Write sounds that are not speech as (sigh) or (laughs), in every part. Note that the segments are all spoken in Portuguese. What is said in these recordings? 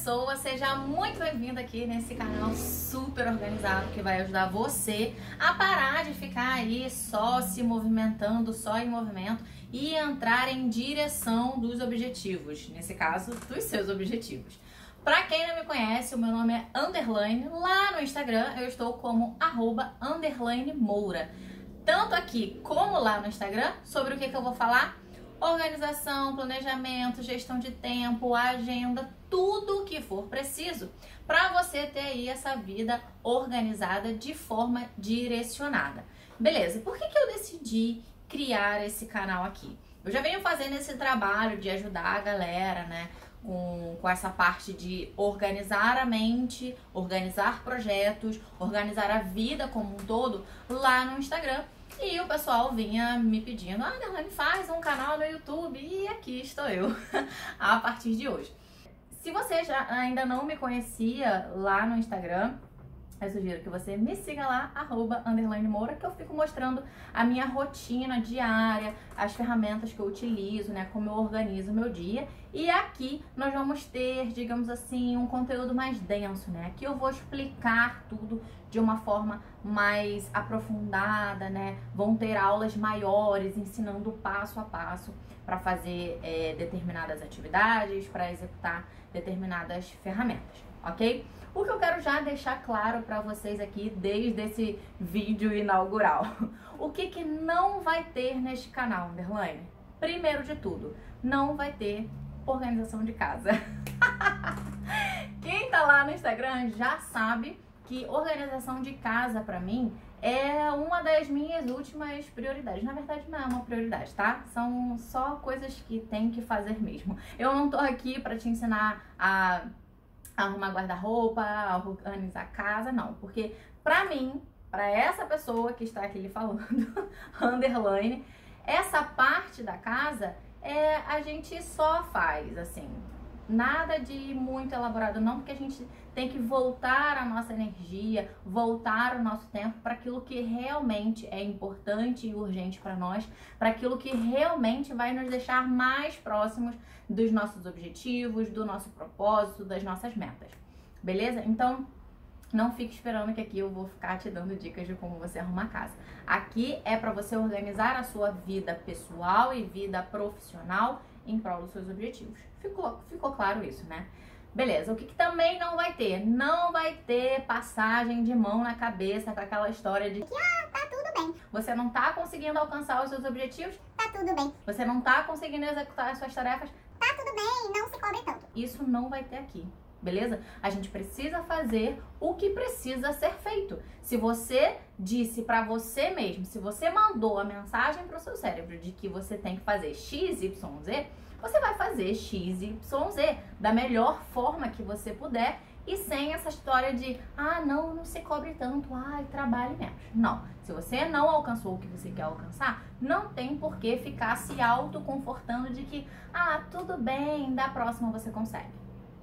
pessoa, seja muito bem-vindo aqui nesse canal super organizado que vai ajudar você a parar de ficar aí só se movimentando, só em movimento e entrar em direção dos objetivos, nesse caso, dos seus objetivos. Para quem não me conhece, o meu nome é Underline. Lá no Instagram eu estou como arroba Underline Moura. Tanto aqui como lá no Instagram, sobre o que, que eu vou falar? Organização, planejamento, gestão de tempo, agenda, tudo o que for preciso para você ter aí essa vida organizada de forma direcionada. Beleza, por que, que eu decidi criar esse canal aqui? Eu já venho fazendo esse trabalho de ajudar a galera, né? Com, com essa parte de organizar a mente, organizar projetos, organizar a vida como um todo lá no Instagram. E o pessoal vinha me pedindo, ah, Darlene, faz um canal no YouTube. E aqui estou eu, (laughs) a partir de hoje. Se você já ainda não me conhecia lá no Instagram, eu sugiro que você me siga lá, arroba, underline Moura, que eu fico mostrando a minha rotina diária, as ferramentas que eu utilizo, né, como eu organizo o meu dia. E aqui nós vamos ter, digamos assim, um conteúdo mais denso, né? Aqui eu vou explicar tudo de uma forma mais aprofundada, né? Vão ter aulas maiores ensinando passo a passo para fazer é, determinadas atividades, para executar determinadas ferramentas, ok? O que eu quero já deixar claro para vocês aqui desde esse vídeo inaugural. (laughs) O que, que não vai ter neste canal, Underline? Primeiro de tudo, não vai ter organização de casa. (laughs) Quem tá lá no Instagram já sabe que organização de casa para mim é uma das minhas últimas prioridades. Na verdade, não é uma prioridade, tá? São só coisas que tem que fazer mesmo. Eu não tô aqui para te ensinar a arrumar guarda-roupa, organizar a casa, não. Porque pra mim, para essa pessoa que está aqui lhe falando, (laughs) underline, essa parte da casa é a gente só faz, assim, nada de muito elaborado, não, porque a gente tem que voltar a nossa energia, voltar o nosso tempo para aquilo que realmente é importante e urgente para nós, para aquilo que realmente vai nos deixar mais próximos dos nossos objetivos, do nosso propósito, das nossas metas. Beleza? Então, não fique esperando que aqui eu vou ficar te dando dicas de como você arrumar casa. Aqui é para você organizar a sua vida pessoal e vida profissional em prol dos seus objetivos. Ficou, ficou claro isso, né? Beleza, o que, que, também não vai ter? Não vai ter passagem de mão na cabeça com aquela história de que, ah, tá tudo bem. Você não tá conseguindo alcançar os seus objetivos? Tá tudo bem. Você não tá conseguindo executar as suas tarefas? Tá tudo bem, não se cobre tanto. Isso não vai ter aqui beleza? A gente precisa fazer o que precisa ser feito. Se você disse para você mesmo, se você mandou a mensagem para o seu cérebro de que você tem que fazer X, Y, Z, você vai fazer X, Y, Z da melhor forma que você puder e sem essa história de ah, não, não se cobre tanto, ai, trabalhe menos. Não. Se você não alcançou o que você quer alcançar, não tem por que ficar se autoconfortando de que ah, tudo bem, da próxima você consegue.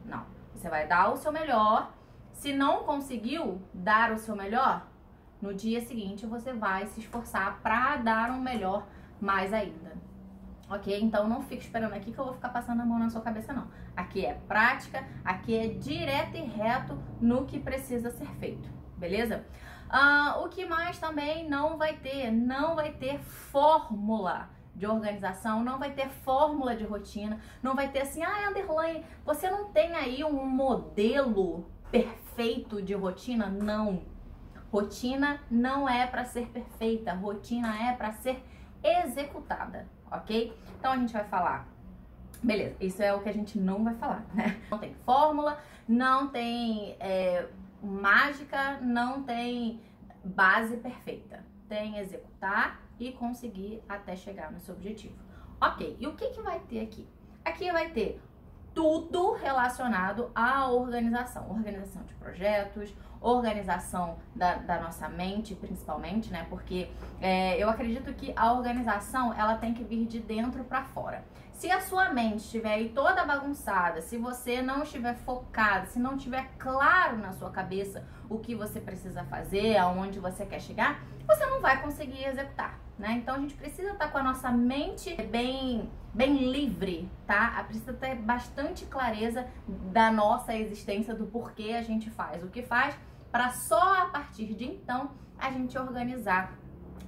Não. Você vai dar o seu melhor. Se não conseguiu dar o seu melhor, no dia seguinte você vai se esforçar para dar um melhor mais ainda. Ok? Então não fique esperando aqui que eu vou ficar passando a mão na sua cabeça, não. Aqui é prática, aqui é direto e reto no que precisa ser feito. Beleza? Uh, o que mais também não vai ter? Não vai ter fórmula de organização, não vai ter fórmula de rotina, não vai ter assim, ah, Underline, você não tem aí um modelo perfeito de rotina? Não. Rotina não é para ser perfeita, rotina é para ser executada, ok? Então a gente vai falar. Beleza, isso é o que a gente não vai falar, né? Não tem fórmula, não tem é, mágica, não tem base perfeita. Tem executar e conseguir até chegar no seu objetivo. Ok, e o que, que vai ter aqui? Aqui vai ter tudo relacionado à organização, organização de projetos, organização da, da nossa mente, principalmente, né? Porque é, eu acredito que a organização ela tem que vir de dentro para fora. Se a sua mente estiver aí toda bagunçada, se você não estiver focado, se não estiver claro na sua cabeça o que você precisa fazer, aonde você quer chegar, você não vai conseguir executar né? Então a gente precisa estar com a nossa mente bem, bem livre, tá? Precisa ter bastante clareza da nossa existência, do porquê a gente faz o que faz, para só a partir de então a gente organizar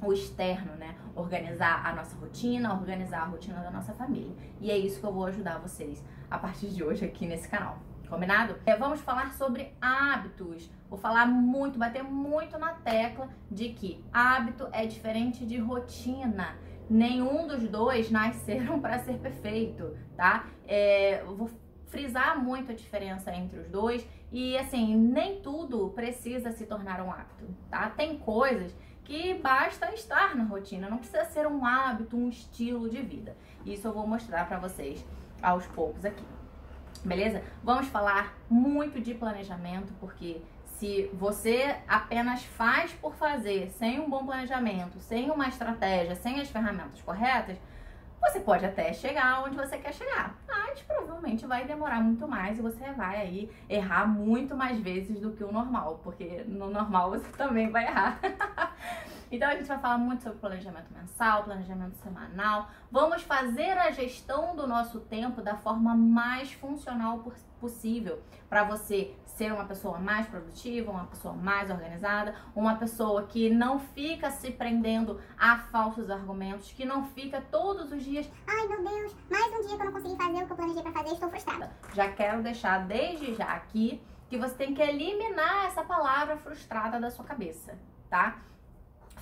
o externo, né? Organizar a nossa rotina, organizar a rotina da nossa família. E é isso que eu vou ajudar vocês a partir de hoje aqui nesse canal. Combinado? É, vamos falar sobre hábitos. Vou falar muito, bater muito na tecla de que hábito é diferente de rotina. Nenhum dos dois nasceram para ser perfeito, tá? É, vou frisar muito a diferença entre os dois e assim, nem tudo precisa se tornar um hábito, tá? Tem coisas que basta estar na rotina, não precisa ser um hábito, um estilo de vida. Isso eu vou mostrar para vocês aos poucos aqui. Beleza? Vamos falar muito de planejamento, porque se você apenas faz por fazer, sem um bom planejamento, sem uma estratégia, sem as ferramentas corretas, você pode até chegar onde você quer chegar, mas provavelmente vai demorar muito mais e você vai aí errar muito mais vezes do que o normal, porque no normal você também vai errar. (laughs) Então a gente vai falar muito sobre planejamento mensal, planejamento semanal. Vamos fazer a gestão do nosso tempo da forma mais funcional possível para você ser uma pessoa mais produtiva, uma pessoa mais organizada, uma pessoa que não fica se prendendo a falsos argumentos, que não fica todos os dias, ai meu Deus, mais um dia que eu não consegui fazer o que eu planejei para fazer, estou frustrada. Já quero deixar desde já aqui que você tem que eliminar essa palavra frustrada da sua cabeça, tá?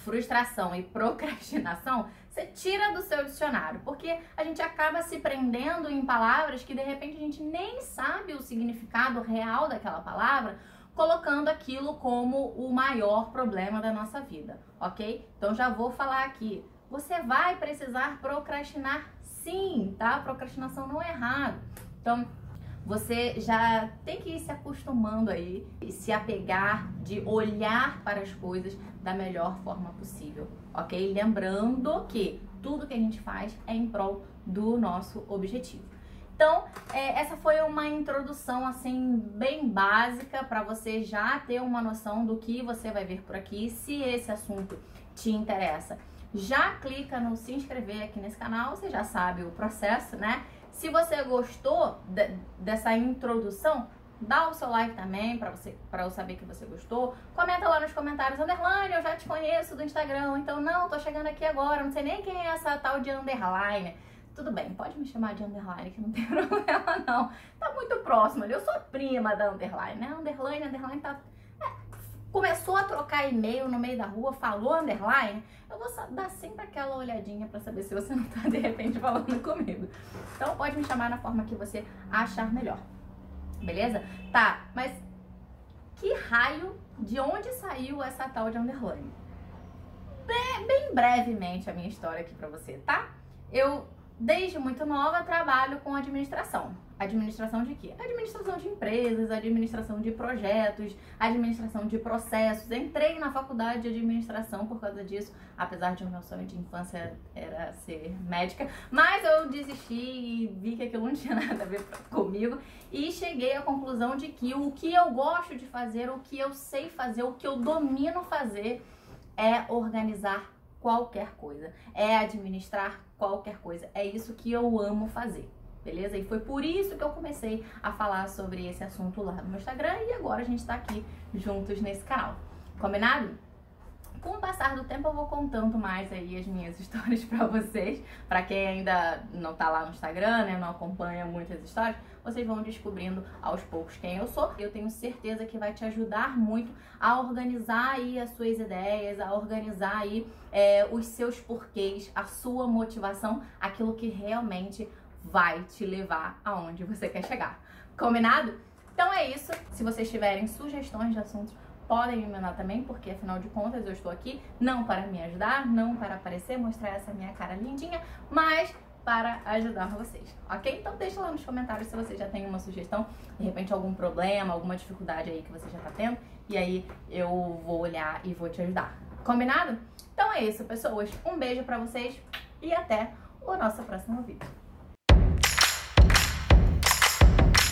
Frustração e procrastinação, você tira do seu dicionário, porque a gente acaba se prendendo em palavras que de repente a gente nem sabe o significado real daquela palavra, colocando aquilo como o maior problema da nossa vida, ok? Então já vou falar aqui. Você vai precisar procrastinar sim, tá? Procrastinação não é errado. Então, você já tem que ir se acostumando aí, se apegar de olhar para as coisas da melhor forma possível, ok? Lembrando que tudo que a gente faz é em prol do nosso objetivo. Então, é, essa foi uma introdução assim bem básica para você já ter uma noção do que você vai ver por aqui, se esse assunto te interessa. Já clica no se inscrever aqui nesse canal, você já sabe o processo, né? Se você gostou de, dessa introdução, dá o seu like também para você para eu saber que você gostou. Comenta lá nos comentários, underline, eu já te conheço do Instagram, então não, tô chegando aqui agora, não sei nem quem é essa tal de underline. Tudo bem, pode me chamar de underline, que não tem (laughs) problema não. Tá muito próximo ali, eu sou prima da underline, né? Underline, underline tá começou a trocar e-mail no meio da rua, falou underline, eu vou dar sempre aquela olhadinha para saber se você não tá de repente falando (laughs) comigo. Então pode me chamar na forma que você achar melhor. Beleza? Tá, mas que raio, de onde saiu essa tal de underline? Bem, bem brevemente a minha história aqui para você, tá? Eu desde muito nova trabalho com administração. Administração de quê? Administração de empresas, administração de projetos, administração de processos. Entrei na faculdade de administração por causa disso, apesar de o meu sonho de infância era ser médica, mas eu desisti e vi que aquilo não tinha (laughs) nada a ver comigo e cheguei à conclusão de que o que eu gosto de fazer, o que eu sei fazer, o que eu domino fazer é organizar qualquer coisa, é administrar qualquer coisa. É isso que eu amo fazer beleza? E foi por isso que eu comecei a falar sobre esse assunto lá no meu Instagram e agora a gente tá aqui juntos nesse canal. Combinado? Com o passar do tempo eu vou contando mais aí as minhas (laughs) histórias para vocês. Para quem ainda não tá lá no Instagram, né, não acompanha muitas histórias, vocês vão descobrindo aos poucos quem eu sou. Eu tenho certeza que vai te ajudar muito a organizar aí as suas ideias, a organizar aí é, os seus porquês, a sua motivação, aquilo que realmente vai te levar aonde você quer chegar. Combinado? Então é isso. Se vocês tiverem sugestões de assuntos, podem me mandar também, porque afinal de contas eu estou aqui não para me ajudar, não para aparecer, mostrar essa minha cara lindinha, mas para ajudar vocês, ok? Então deixa lá nos comentários se você já tem uma sugestão, de repente algum problema, alguma dificuldade aí que você já tá tendo, e aí eu vou olhar e vou te ajudar. Combinado? Então é isso, pessoas. Um beijo para vocês e até o nosso próximo vídeo.